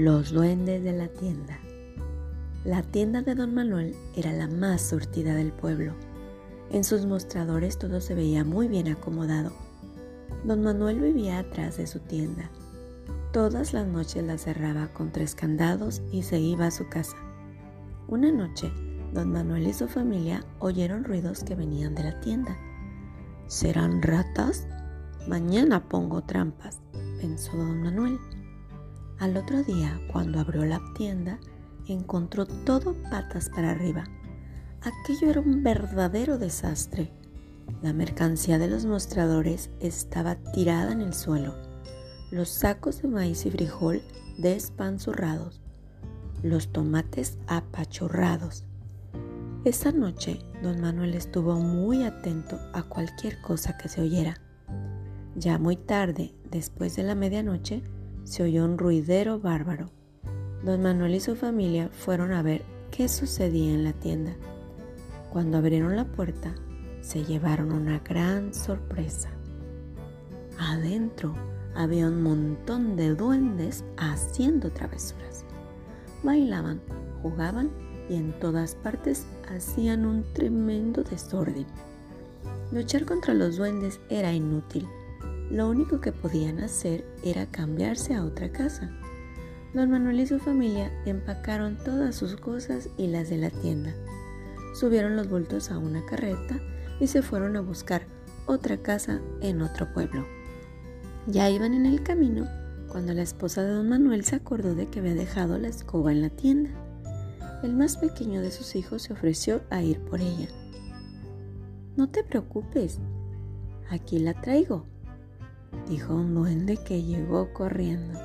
Los duendes de la tienda. La tienda de don Manuel era la más surtida del pueblo. En sus mostradores todo se veía muy bien acomodado. Don Manuel vivía atrás de su tienda. Todas las noches la cerraba con tres candados y se iba a su casa. Una noche, don Manuel y su familia oyeron ruidos que venían de la tienda. ¿Serán ratas? Mañana pongo trampas, pensó don Manuel. Al otro día, cuando abrió la tienda, encontró todo patas para arriba. Aquello era un verdadero desastre. La mercancía de los mostradores estaba tirada en el suelo. Los sacos de maíz y frijol despanzurrados. Los tomates apachurrados. Esa noche, don Manuel estuvo muy atento a cualquier cosa que se oyera. Ya muy tarde, después de la medianoche, se oyó un ruidero bárbaro. Don Manuel y su familia fueron a ver qué sucedía en la tienda. Cuando abrieron la puerta, se llevaron una gran sorpresa. Adentro había un montón de duendes haciendo travesuras. Bailaban, jugaban y en todas partes hacían un tremendo desorden. Luchar contra los duendes era inútil. Lo único que podían hacer era cambiarse a otra casa. Don Manuel y su familia empacaron todas sus cosas y las de la tienda subieron los bultos a una carreta y se fueron a buscar otra casa en otro pueblo. Ya iban en el camino cuando la esposa de don Manuel se acordó de que había dejado la escoba en la tienda. El más pequeño de sus hijos se ofreció a ir por ella. No te preocupes, aquí la traigo, dijo un duende que llegó corriendo.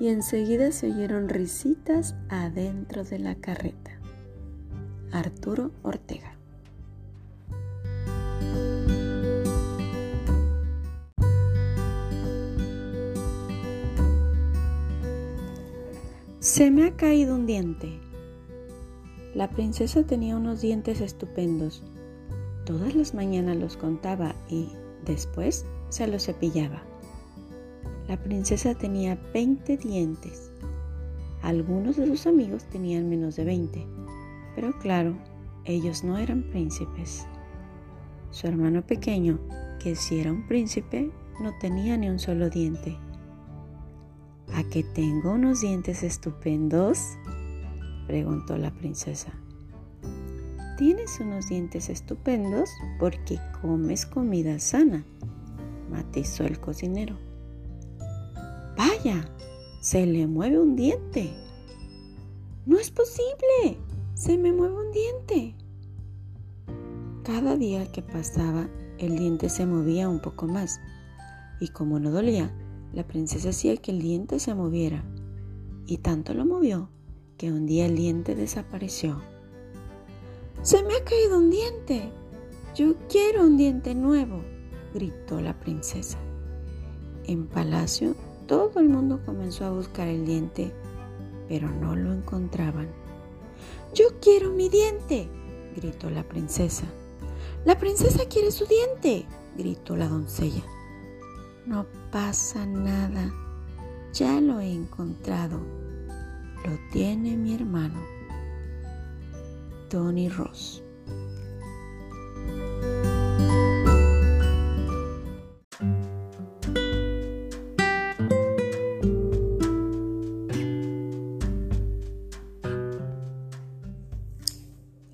Y enseguida se oyeron risitas adentro de la carreta. Arturo Ortega. Se me ha caído un diente. La princesa tenía unos dientes estupendos. Todas las mañanas los contaba y después se los cepillaba. La princesa tenía 20 dientes. Algunos de sus amigos tenían menos de 20 pero claro, ellos no eran príncipes. Su hermano pequeño, que si era un príncipe, no tenía ni un solo diente. ¿A que tengo unos dientes estupendos? preguntó la princesa. Tienes unos dientes estupendos porque comes comida sana, matizó el cocinero. Vaya, se le mueve un diente. No es posible, se me mueve un diente. Cada día que pasaba, el diente se movía un poco más. Y como no dolía, la princesa hacía que el diente se moviera. Y tanto lo movió que un día el diente desapareció. ¡Se me ha caído un diente! Yo quiero un diente nuevo, gritó la princesa. En palacio todo el mundo comenzó a buscar el diente, pero no lo encontraban. Yo quiero mi diente, gritó la princesa. La princesa quiere su diente, gritó la doncella. No pasa nada, ya lo he encontrado. Lo tiene mi hermano, Tony Ross.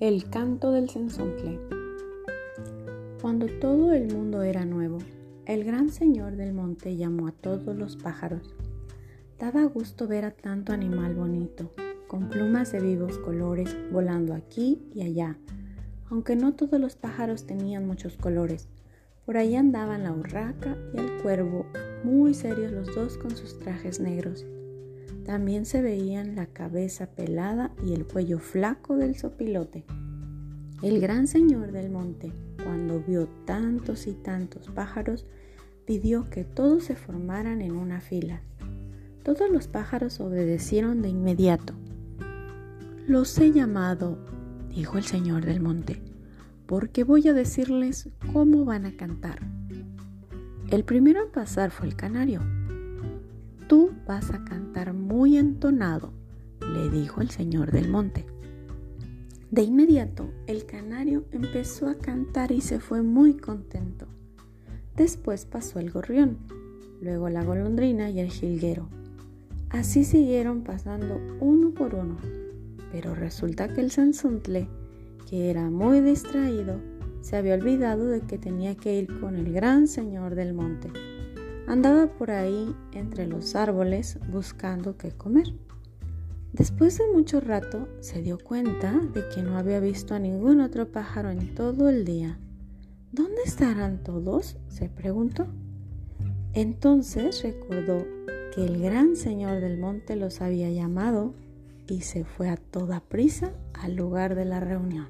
El canto del censoncle. Cuando todo el mundo era nuevo, el gran señor del monte llamó a todos los pájaros. Daba gusto ver a tanto animal bonito, con plumas de vivos colores, volando aquí y allá, aunque no todos los pájaros tenían muchos colores. Por ahí andaban la urraca y el cuervo, muy serios los dos con sus trajes negros. También se veían la cabeza pelada y el cuello flaco del sopilote. El gran señor del monte, cuando vio tantos y tantos pájaros, pidió que todos se formaran en una fila. Todos los pájaros obedecieron de inmediato. Los he llamado, dijo el señor del monte, porque voy a decirles cómo van a cantar. El primero en pasar fue el canario. tú vas a cantar muy entonado, le dijo el señor del monte. De inmediato el canario empezó a cantar y se fue muy contento. Después pasó el gorrión, luego la golondrina y el jilguero. Así siguieron pasando uno por uno, pero resulta que el zanzuntle, que era muy distraído, se había olvidado de que tenía que ir con el gran señor del monte. Andaba por ahí entre los árboles buscando qué comer. Después de mucho rato se dio cuenta de que no había visto a ningún otro pájaro en todo el día. ¿Dónde estarán todos? se preguntó. Entonces recordó que el gran señor del monte los había llamado y se fue a toda prisa al lugar de la reunión.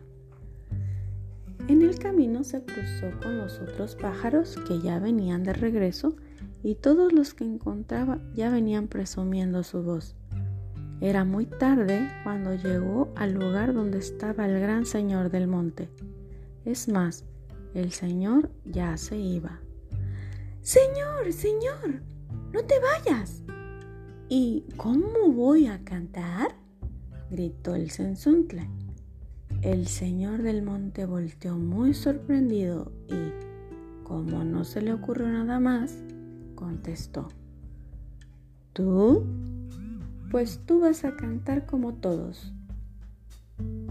En el camino se cruzó con los otros pájaros que ya venían de regreso y todos los que encontraba ya venían presumiendo su voz. Era muy tarde cuando llegó al lugar donde estaba el gran señor del monte. Es más, el señor ya se iba. Señor, señor, no te vayas. ¿Y cómo voy a cantar? gritó el sensontle. El señor del monte volteó muy sorprendido y, como no se le ocurrió nada más, contestó. ¿Tú? Pues tú vas a cantar como todos.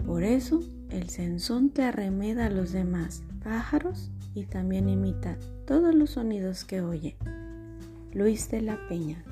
Por eso el censón te arremeda a los demás pájaros y también imita todos los sonidos que oye. Luis de la Peña